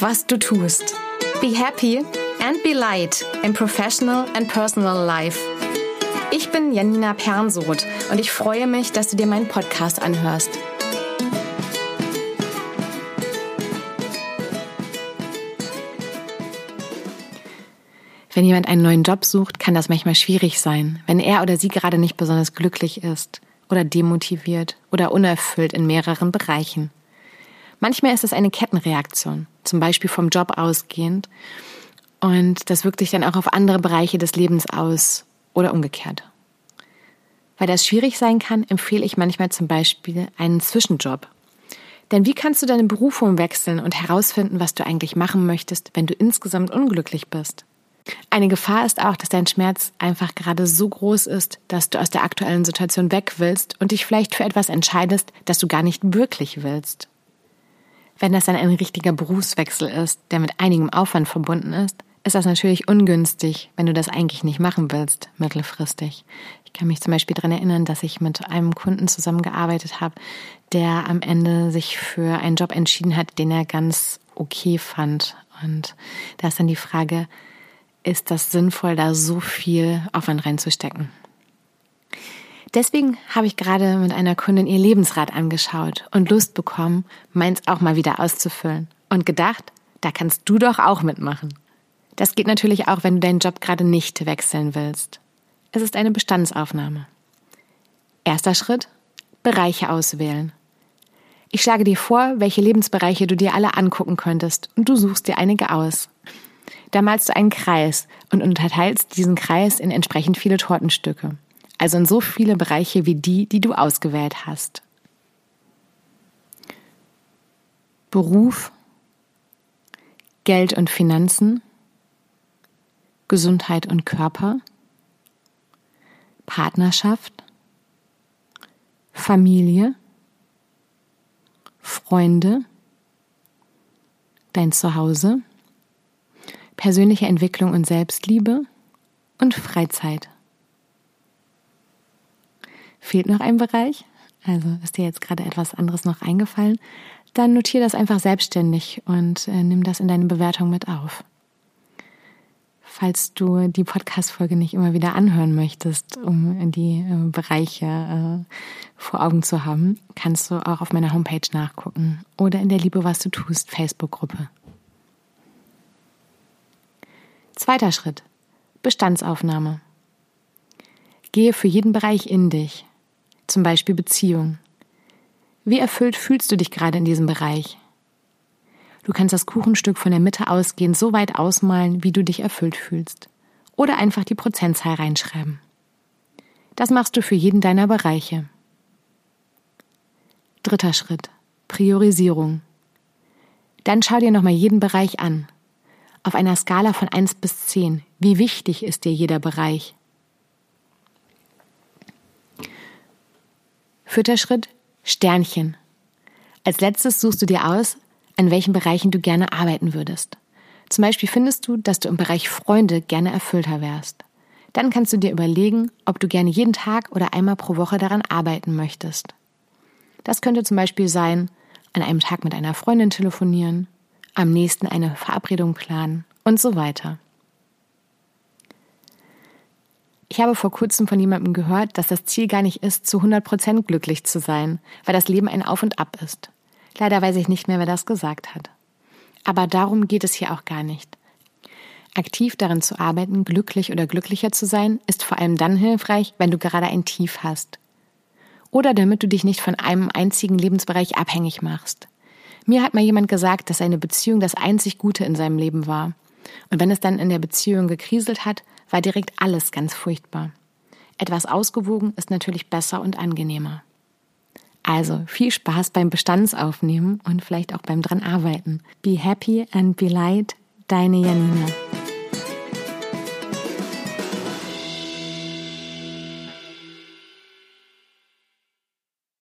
was du tust. Be happy and be light in professional and personal life. Ich bin Janina Pernsoth und ich freue mich, dass du dir meinen Podcast anhörst. Wenn jemand einen neuen Job sucht, kann das manchmal schwierig sein, wenn er oder sie gerade nicht besonders glücklich ist oder demotiviert oder unerfüllt in mehreren Bereichen. Manchmal ist es eine Kettenreaktion, zum Beispiel vom Job ausgehend, und das wirkt sich dann auch auf andere Bereiche des Lebens aus oder umgekehrt. Weil das schwierig sein kann, empfehle ich manchmal zum Beispiel einen Zwischenjob. Denn wie kannst du deine Berufung wechseln und herausfinden, was du eigentlich machen möchtest, wenn du insgesamt unglücklich bist? Eine Gefahr ist auch, dass dein Schmerz einfach gerade so groß ist, dass du aus der aktuellen Situation weg willst und dich vielleicht für etwas entscheidest, das du gar nicht wirklich willst. Wenn das dann ein richtiger Berufswechsel ist, der mit einigem Aufwand verbunden ist, ist das natürlich ungünstig, wenn du das eigentlich nicht machen willst, mittelfristig. Ich kann mich zum Beispiel daran erinnern, dass ich mit einem Kunden zusammengearbeitet habe, der am Ende sich für einen Job entschieden hat, den er ganz okay fand. Und da ist dann die Frage, ist das sinnvoll, da so viel Aufwand reinzustecken? Deswegen habe ich gerade mit einer Kundin ihr Lebensrad angeschaut und Lust bekommen, meins auch mal wieder auszufüllen und gedacht, da kannst du doch auch mitmachen. Das geht natürlich auch, wenn du deinen Job gerade nicht wechseln willst. Es ist eine Bestandsaufnahme. Erster Schritt, Bereiche auswählen. Ich schlage dir vor, welche Lebensbereiche du dir alle angucken könntest und du suchst dir einige aus. Da malst du einen Kreis und unterteilst diesen Kreis in entsprechend viele Tortenstücke also in so viele Bereiche wie die, die du ausgewählt hast. Beruf, Geld und Finanzen, Gesundheit und Körper, Partnerschaft, Familie, Freunde, dein Zuhause, persönliche Entwicklung und Selbstliebe und Freizeit. Fehlt noch ein Bereich? Also ist dir jetzt gerade etwas anderes noch eingefallen? Dann notiere das einfach selbstständig und äh, nimm das in deine Bewertung mit auf. Falls du die Podcast-Folge nicht immer wieder anhören möchtest, um die äh, Bereiche äh, vor Augen zu haben, kannst du auch auf meiner Homepage nachgucken oder in der Liebe, was du tust, Facebook-Gruppe. Zweiter Schritt. Bestandsaufnahme. Gehe für jeden Bereich in dich zum Beispiel Beziehung. Wie erfüllt fühlst du dich gerade in diesem Bereich? Du kannst das Kuchenstück von der Mitte ausgehend so weit ausmalen, wie du dich erfüllt fühlst. Oder einfach die Prozentzahl reinschreiben. Das machst du für jeden deiner Bereiche. Dritter Schritt. Priorisierung. Dann schau dir nochmal jeden Bereich an. Auf einer Skala von 1 bis 10. Wie wichtig ist dir jeder Bereich? Vierter Schritt, Sternchen. Als letztes suchst du dir aus, an welchen Bereichen du gerne arbeiten würdest. Zum Beispiel findest du, dass du im Bereich Freunde gerne erfüllter wärst. Dann kannst du dir überlegen, ob du gerne jeden Tag oder einmal pro Woche daran arbeiten möchtest. Das könnte zum Beispiel sein, an einem Tag mit einer Freundin telefonieren, am nächsten eine Verabredung planen und so weiter. Ich habe vor kurzem von jemandem gehört, dass das Ziel gar nicht ist, zu 100 Prozent glücklich zu sein, weil das Leben ein Auf und Ab ist. Leider weiß ich nicht mehr, wer das gesagt hat. Aber darum geht es hier auch gar nicht. Aktiv darin zu arbeiten, glücklich oder glücklicher zu sein, ist vor allem dann hilfreich, wenn du gerade ein Tief hast. Oder damit du dich nicht von einem einzigen Lebensbereich abhängig machst. Mir hat mal jemand gesagt, dass seine Beziehung das einzig Gute in seinem Leben war. Und wenn es dann in der Beziehung gekriselt hat, war direkt alles ganz furchtbar. Etwas ausgewogen ist natürlich besser und angenehmer. Also viel Spaß beim Bestandsaufnehmen und vielleicht auch beim dran arbeiten. Be happy and be light, deine Janina.